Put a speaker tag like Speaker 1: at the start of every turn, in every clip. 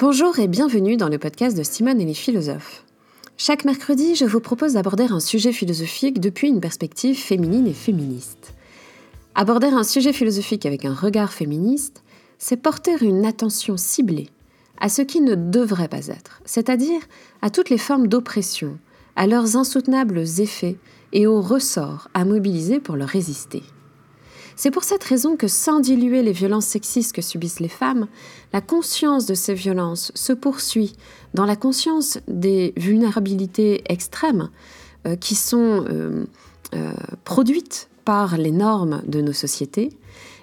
Speaker 1: Bonjour et bienvenue dans le podcast de Simone et les philosophes. Chaque mercredi, je vous propose d'aborder un sujet philosophique depuis une perspective féminine et féministe. Aborder un sujet philosophique avec un regard féministe, c'est porter une attention ciblée à ce qui ne devrait pas être, c'est-à-dire à toutes les formes d'oppression, à leurs insoutenables effets et aux ressorts à mobiliser pour leur résister. C'est pour cette raison que sans diluer les violences sexistes que subissent les femmes, la conscience de ces violences se poursuit dans la conscience des vulnérabilités extrêmes euh, qui sont euh, euh, produites par les normes de nos sociétés,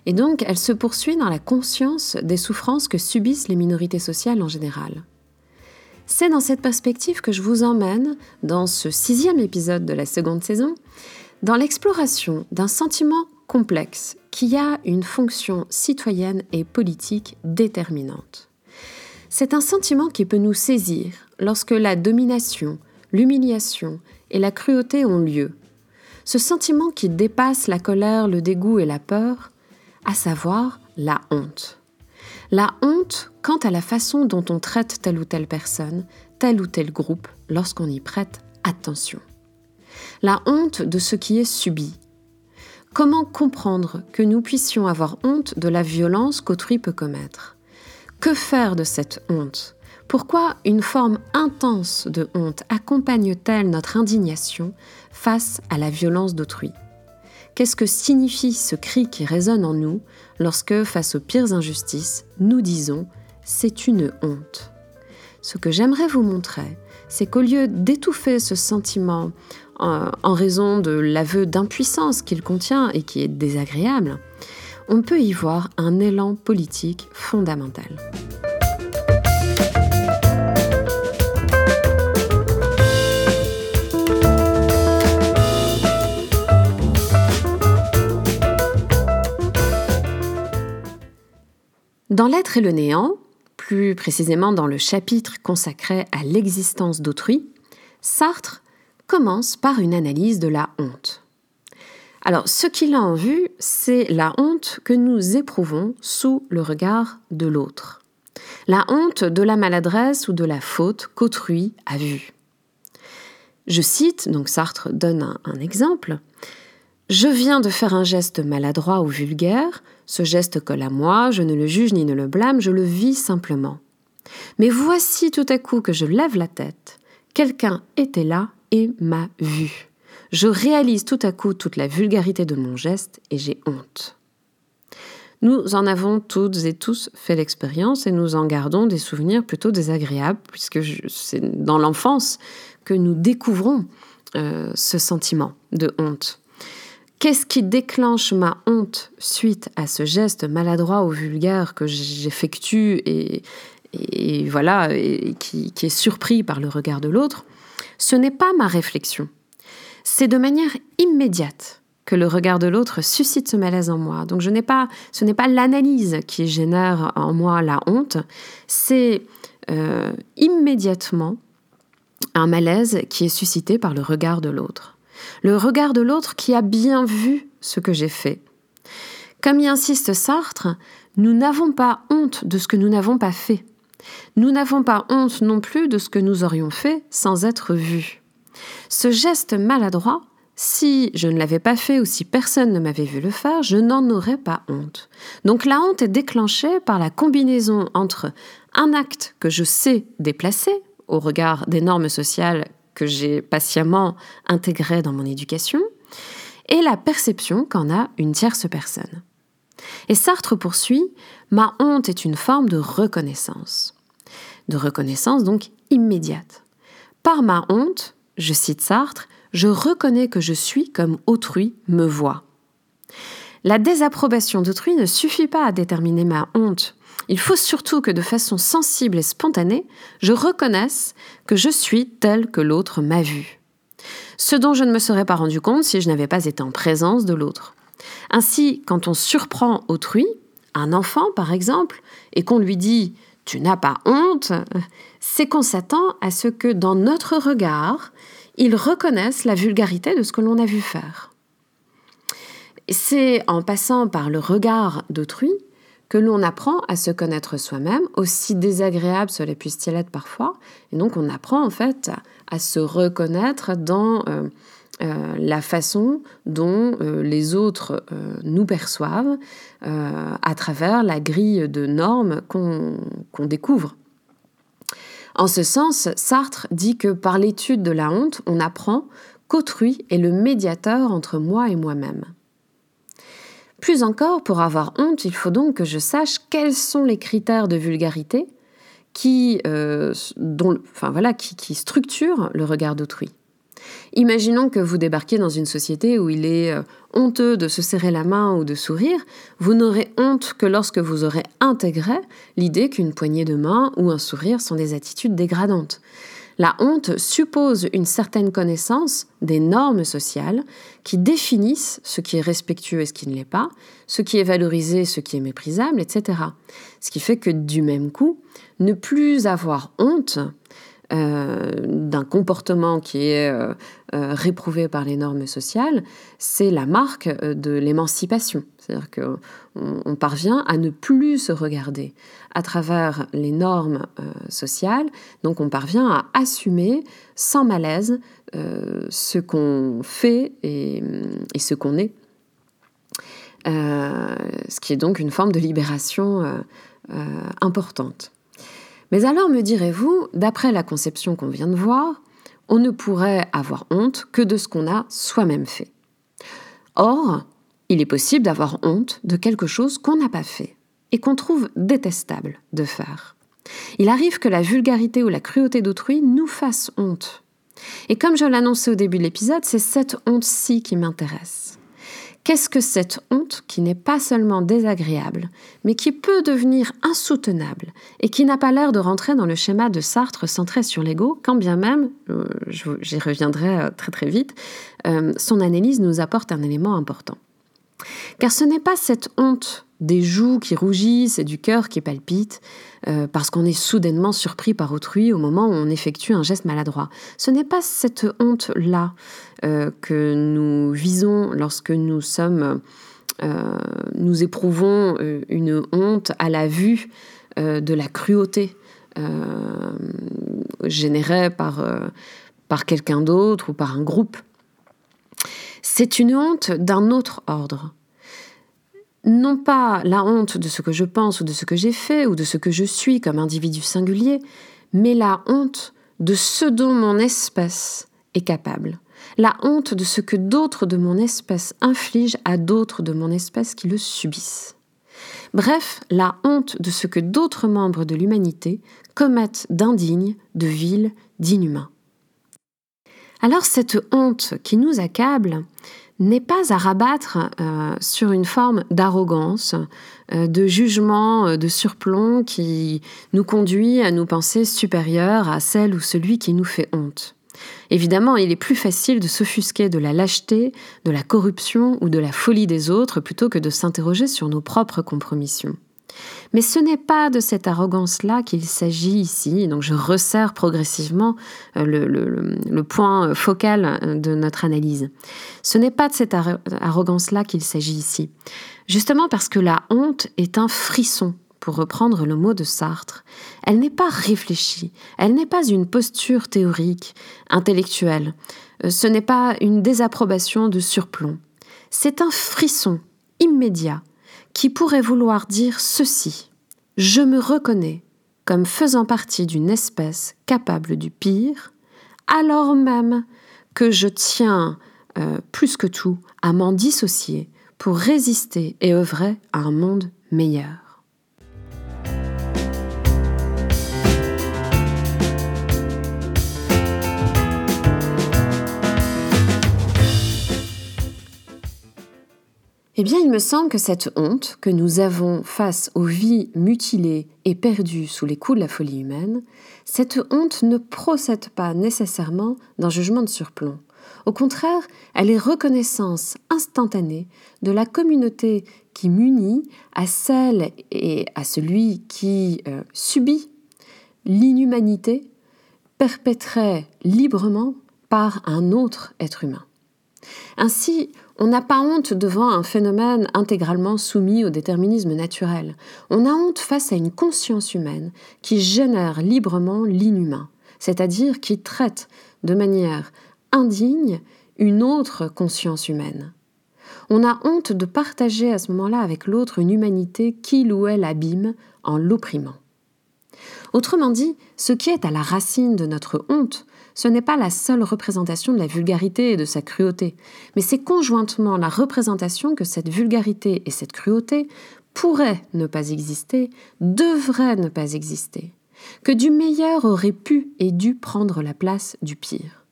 Speaker 1: et donc elle se poursuit dans la conscience des souffrances que subissent les minorités sociales en général. C'est dans cette perspective que je vous emmène, dans ce sixième épisode de la seconde saison, dans l'exploration d'un sentiment complexe qui a une fonction citoyenne et politique déterminante. C'est un sentiment qui peut nous saisir lorsque la domination, l'humiliation et la cruauté ont lieu. Ce sentiment qui dépasse la colère, le dégoût et la peur, à savoir la honte. La honte quant à la façon dont on traite telle ou telle personne, tel ou tel groupe, lorsqu'on y prête attention. La honte de ce qui est subi, Comment comprendre que nous puissions avoir honte de la violence qu'autrui peut commettre? Que faire de cette honte? Pourquoi une forme intense de honte accompagne-t-elle notre indignation face à la violence d'autrui? Qu'est-ce que signifie ce cri qui résonne en nous lorsque, face aux pires injustices, nous disons ⁇ c'est une honte ⁇ Ce que j'aimerais vous montrer, c'est qu'au lieu d'étouffer ce sentiment en raison de l'aveu d'impuissance qu'il contient et qui est désagréable, on peut y voir un élan politique fondamental. Dans L'être et le néant, plus précisément dans le chapitre consacré à l'existence d'autrui, Sartre commence par une analyse de la honte. Alors, ce qu'il a en vue, c'est la honte que nous éprouvons sous le regard de l'autre. La honte de la maladresse ou de la faute qu'autrui a vue. Je cite, donc Sartre donne un, exemple. Je viens de faire un geste maladroit ou vulgaire, ce geste colle à moi, je ne le juge ni ne le blâme, je le vis simplement. Mais voici tout à coup que je lève la tête, quelqu'un était là et m'a vue. Je réalise tout à coup toute la vulgarité de mon geste et j'ai honte. Nous en avons toutes et tous fait l'expérience et nous en gardons des souvenirs plutôt désagréables, puisque c'est dans l'enfance que nous découvrons euh, ce sentiment de honte. Qu'est-ce qui déclenche ma honte suite à ce geste maladroit ou vulgaire que j'effectue et, voilà, qui est surpris par le regard de l'autre? Ce n'est pas ma réflexion. C'est de manière immédiate que le regard de l'autre suscite ce malaise en moi. Donc je n'ai pas, ce n'est pas l'analyse qui génère en moi la honte, c'est euh, immédiatement un malaise qui est suscité par le regard de l'autre. Le regard de l'autre qui a bien vu ce que j'ai fait. Comme y insiste Sartre, nous n'avons pas honte de ce que nous n'avons pas fait. Nous n'avons pas honte non plus de ce que nous aurions fait sans être vus. Ce geste maladroit, si je ne l'avais pas fait ou si personne ne m'avait vu le faire, je n'en aurais pas honte. Donc la honte est déclenchée par la combinaison entre un acte que je sais déplacer au regard des normes sociales que j'ai patiemment intégrées dans mon éducation, et la perception qu'en a une tierce personne. Et Sartre poursuit, Ma honte est une forme de reconnaissance de reconnaissance donc immédiate. Par ma honte, je cite Sartre, je reconnais que je suis comme autrui me voit. La désapprobation d'autrui ne suffit pas à déterminer ma honte. Il faut surtout que de façon sensible et spontanée, je reconnaisse que je suis tel que l'autre m'a vu. Ce dont je ne me serais pas rendu compte si je n'avais pas été en présence de l'autre. Ainsi, quand on surprend autrui, un enfant par exemple, et qu'on lui dit tu n'as pas honte, c'est qu'on s'attend à ce que dans notre regard, ils reconnaissent la vulgarité de ce que l'on a vu faire. C'est en passant par le regard d'autrui que l'on apprend à se connaître soi-même, aussi désagréable cela puisse-t-il être parfois. Et donc on apprend en fait à, se reconnaître dans euh, euh, la façon dont euh, les autres nous perçoivent à travers la grille de normes qu'on découvre. En ce sens, Sartre dit que par l'étude de la honte, on apprend qu'autrui est le médiateur entre moi et moi-même. Plus encore, pour avoir honte, il faut donc que je sache quels sont les critères de vulgarité qui, euh, voilà, qui structurent le regard d'autrui. Imaginons que vous débarquiez dans une société où il est euh, honteux de se serrer la main ou de sourire, vous n'aurez honte que lorsque vous aurez intégré l'idée qu'une poignée de main ou un sourire sont des attitudes dégradantes. La honte suppose une certaine connaissance des normes sociales qui définissent ce qui est respectueux et ce qui ne l'est pas, ce qui est valorisé, ce qui est méprisable, etc. Ce qui fait que du même coup, ne plus avoir honte d'un comportement qui est euh, euh, réprouvé par les normes sociales, c'est la marque de l'émancipation. C'est-à-dire qu'on on parvient à ne plus se regarder à travers les normes sociales, donc on parvient à assumer sans malaise ce qu'on fait et ce qu'on est. ce qui est donc une forme de libération importante. Mais alors me direz-vous, d'après la conception qu'on vient de voir, on ne pourrait avoir honte que de ce qu'on a soi-même fait. Or, il est possible d'avoir honte de quelque chose qu'on n'a pas fait et qu'on trouve détestable de faire. Il arrive que la vulgarité ou la cruauté d'autrui nous fasse honte. Et comme je l'annonçais au début de l'épisode, c'est cette honte-ci qui m'intéresse. Qu'est-ce que cette honte qui n'est pas seulement désagréable, mais qui peut devenir insoutenable et qui n'a pas l'air de rentrer dans le schéma de Sartre centré sur l'ego, quand bien même, euh, j'y reviendrai euh, très très vite, euh, son analyse nous apporte un élément important. Car ce n'est pas cette honte des joues qui rougissent et du cœur qui palpite, parce qu'on est soudainement surpris par autrui au moment où on effectue un geste maladroit. Ce n'est pas cette honte-là euh, que nous visons lorsque nous sommes, euh, nous éprouvons euh, une honte à la vue de la cruauté générée par, par quelqu'un d'autre ou par un groupe. C'est une honte d'un autre ordre non pas la honte de ce que je pense ou de ce que j'ai fait ou de ce que je suis comme individu singulier, mais la honte de ce dont mon espèce est capable la honte de ce que d'autres de mon espèce infligent à d'autres de mon espèce qui le subissent. Bref, la honte de ce que d'autres membres de l'humanité commettent d'indigne, de vil, d'inhumain. Alors cette honte qui nous accable n'est pas à rabattre euh, sur une forme d'arrogance, euh, de jugement, euh, de surplomb qui nous conduit à nous penser supérieurs à celle ou celui qui nous fait honte. Évidemment, il est plus facile de s'offusquer de la lâcheté, de la corruption ou de la folie des autres plutôt que de s'interroger sur nos propres compromissions. Mais ce n'est pas de cette arrogance-là qu'il s'agit ici, donc je resserre progressivement euh, le, point focal de notre analyse. Ce n'est pas de cette arrogance-là qu'il s'agit ici, justement parce que la honte est un frisson pour reprendre le mot de Sartre, elle n'est pas réfléchie, elle n'est pas une posture théorique, intellectuelle, euh, ce n'est pas une désapprobation de surplomb, c'est un frisson immédiat qui pourrait vouloir dire ceci. Je me reconnais comme faisant partie d'une espèce capable du pire, alors même que je tiens euh, plus que tout à m'en dissocier pour résister et œuvrer à un monde meilleur. Eh bien, il me semble que cette honte que nous avons face aux vies mutilées et perdues sous les coups de la folie humaine, cette honte ne procède pas nécessairement d'un jugement de surplomb. Au contraire, elle est reconnaissance instantanée de la communauté qui munit à celle et à celui qui euh, subit l'inhumanité perpétrée librement par un autre être humain. Ainsi, on n'a pas honte devant un phénomène intégralement soumis au déterminisme naturel. On a honte face à une conscience humaine qui génère librement l'inhumain, c'est-à-dire qui traite de manière indigne une autre conscience humaine. On a honte de partager à ce moment-là avec l'autre une humanité qu'il ou elle abîme en l'opprimant. Autrement dit, ce qui est à la racine de notre honte, ce n'est pas la seule représentation de la vulgarité et de sa cruauté, mais c'est conjointement la représentation que cette vulgarité et cette cruauté pourraient ne pas exister, devraient ne pas exister, que du meilleur aurait pu et dû prendre la place du pire.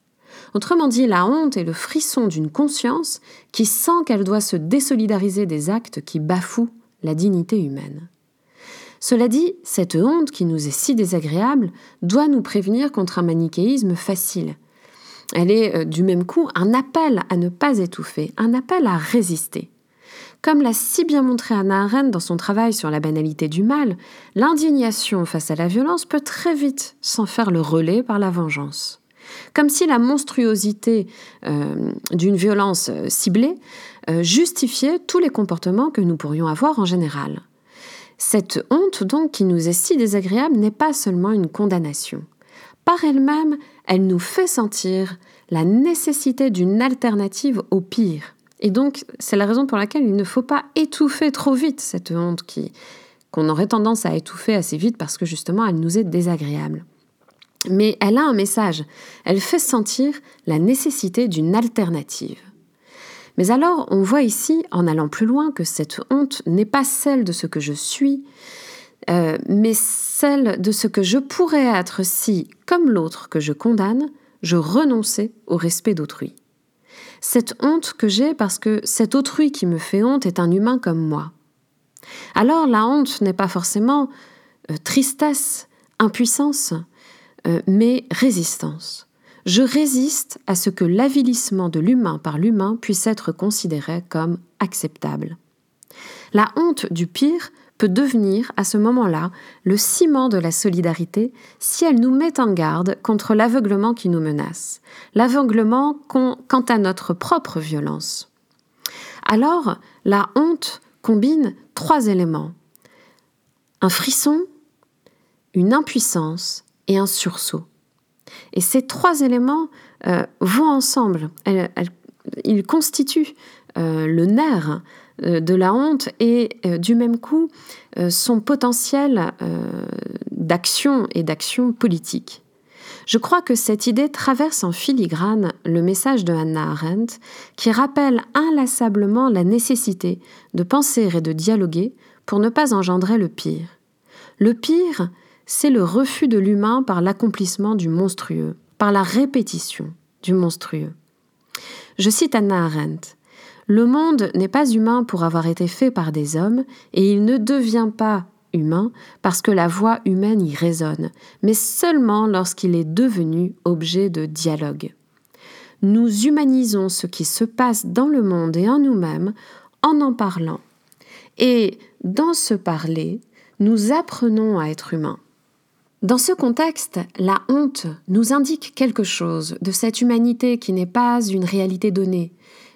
Speaker 1: Autrement dit, la honte est le frisson d'une conscience qui sent qu'elle doit se désolidariser des actes qui bafouent la dignité humaine. Cela dit, cette honte qui nous est si désagréable doit nous prévenir contre un manichéisme facile. Elle est euh, du même coup un appel à ne pas étouffer, un appel à résister. Comme l'a si bien montré Anna Arendt dans son travail sur la banalité du mal, l'indignation face à la violence peut très vite s'en faire le relais par la vengeance. Comme si la monstruosité euh, d'une violence euh, ciblée justifiait tous les comportements que nous pourrions avoir en général. Cette honte, donc, qui nous est si désagréable, n'est pas seulement une condamnation. Par elle-même, elle nous fait sentir la nécessité d'une alternative au pire. Et donc, c'est la raison pour laquelle il ne faut pas étouffer trop vite cette honte qui, qu'on aurait tendance à étouffer assez vite parce que justement, elle nous est désagréable. Mais elle a un message. Elle fait sentir la nécessité d'une alternative. Mais alors, on voit ici, en allant plus loin, que cette honte n'est pas celle de ce que je suis, euh, mais celle de ce que je pourrais être si, comme l'autre que je condamne, je renonçais au respect d'autrui. Cette honte que j'ai parce que cet autrui qui me fait honte est un humain comme moi. Alors la honte n'est pas forcément euh, tristesse, impuissance, euh, mais résistance je résiste à ce que l'avilissement de l'humain par l'humain puisse être considéré comme acceptable. La honte du pire peut devenir à ce moment-là le ciment de la solidarité si elle nous met en garde contre l'aveuglement qui nous menace, l'aveuglement quant à notre propre violence. Alors, la honte combine trois éléments. Un frisson, une impuissance et un sursaut. Et ces trois éléments euh, vont ensemble. ils constituent euh, le nerf euh, de la honte et du même coup son potentiel d'action et d'action politique. Je crois que cette idée traverse en filigrane le message de Hannah Arendt qui rappelle inlassablement la nécessité de penser et de dialoguer pour ne pas engendrer le pire. Le pire, c'est le refus de l'humain par l'accomplissement du monstrueux, par la répétition du monstrueux. Je cite Anna Arendt. Le monde n'est pas humain pour avoir été fait par des hommes, et il ne devient pas humain parce que la voix humaine y résonne, mais seulement lorsqu'il est devenu objet de dialogue. Nous humanisons ce qui se passe dans le monde et en nous-mêmes en en parlant. Et dans ce parler, nous apprenons à être humains. Dans ce contexte, la honte nous indique quelque chose de cette humanité qui n'est pas une réalité donnée,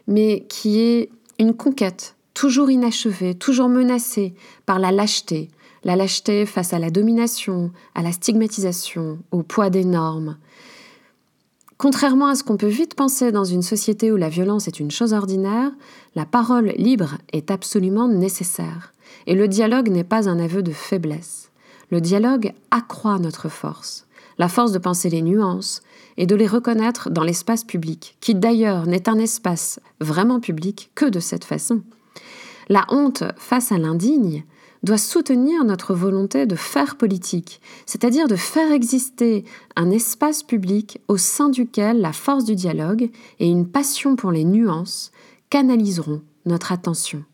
Speaker 1: mais qui est une conquête, toujours inachevée, toujours menacée par la lâcheté, la lâcheté face à la domination, à la stigmatisation, au poids des normes. Contrairement à ce qu'on peut vite penser dans une société où la violence est une chose ordinaire, la parole libre est absolument nécessaire, et le dialogue n'est pas un aveu de faiblesse. Le dialogue accroît notre force, la force de penser les nuances et de les reconnaître dans l'espace public, qui d'ailleurs n'est un espace vraiment public que de cette façon. La honte face à l'indigne doit soutenir notre volonté de faire politique, c'est-à-dire de faire exister un espace public au sein duquel la force du dialogue et une passion pour les nuances canaliseront notre attention.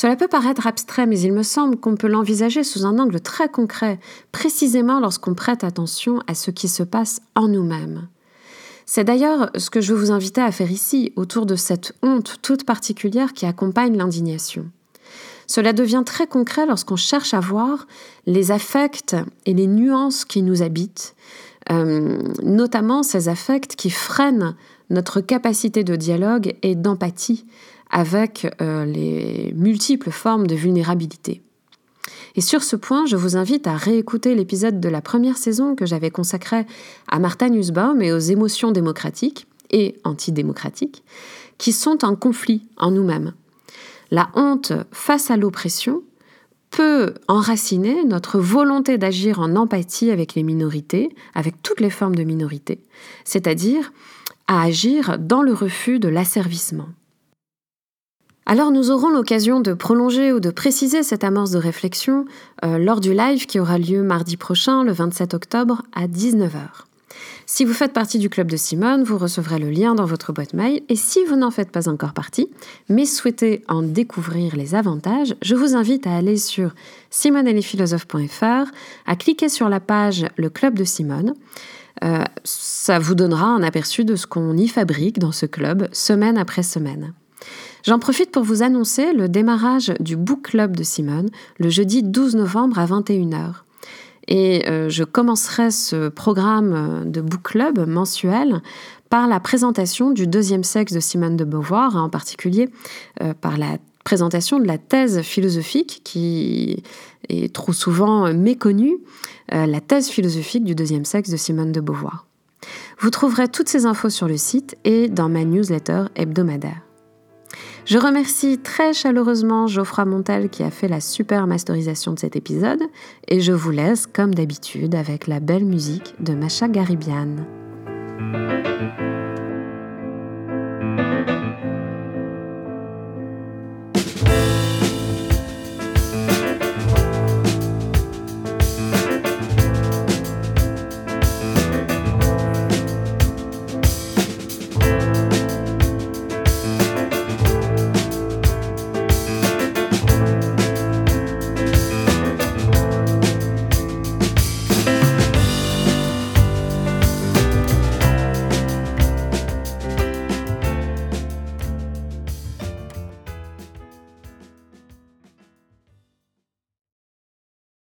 Speaker 1: Cela peut paraître abstrait, mais il me semble qu'on peut l'envisager sous un angle très concret, précisément lorsqu'on prête attention à ce qui se passe en nous-mêmes. C'est d'ailleurs ce que je vous inviter à faire ici, autour de cette honte toute particulière qui accompagne l'indignation. Cela devient très concret lorsqu'on cherche à voir les affects et les nuances qui nous habitent, euh, notamment ces affects qui freinent notre capacité de dialogue et d'empathie avec euh, les multiples formes de vulnérabilité. Et sur ce point, je vous invite à réécouter l'épisode de la première saison que j'avais consacré à Martha Nussbaum et aux émotions démocratiques et antidémocratiques qui sont en conflit en nous-mêmes. La honte face à l'oppression peut enraciner notre volonté d'agir en empathie avec les minorités, avec toutes les formes de minorités, c'est-à-dire à agir dans le refus de l'asservissement. Alors nous aurons l'occasion de prolonger ou de préciser cette amorce de réflexion euh, lors du live qui aura lieu mardi prochain, le 27 octobre, à 19h. Si vous faites partie du club de Simone, vous recevrez le lien dans votre boîte mail et si vous n'en faites pas encore partie, mais souhaitez en découvrir les avantages, je vous invite à aller sur simoneetlesphilosophes.fr, à cliquer sur la page Le club de Simone. Euh, ça vous donnera un aperçu de ce qu'on y fabrique dans ce club, semaine après semaine. J'en profite pour vous annoncer le démarrage du Book Club de Simone le jeudi 12 novembre à 21h. Et euh, je commencerai ce programme de Book Club mensuel par la présentation du deuxième sexe de Simone de Beauvoir, en particulier euh, par la présentation de la thèse philosophique qui est trop souvent méconnue, euh, la thèse philosophique du deuxième sexe de Simone de Beauvoir. Vous trouverez toutes ces infos sur le site et dans ma newsletter hebdomadaire. Je remercie très chaleureusement Geoffroy Montel qui a fait la super masterisation de cet épisode et je vous laisse comme d'habitude avec la belle musique de Macha Garibian.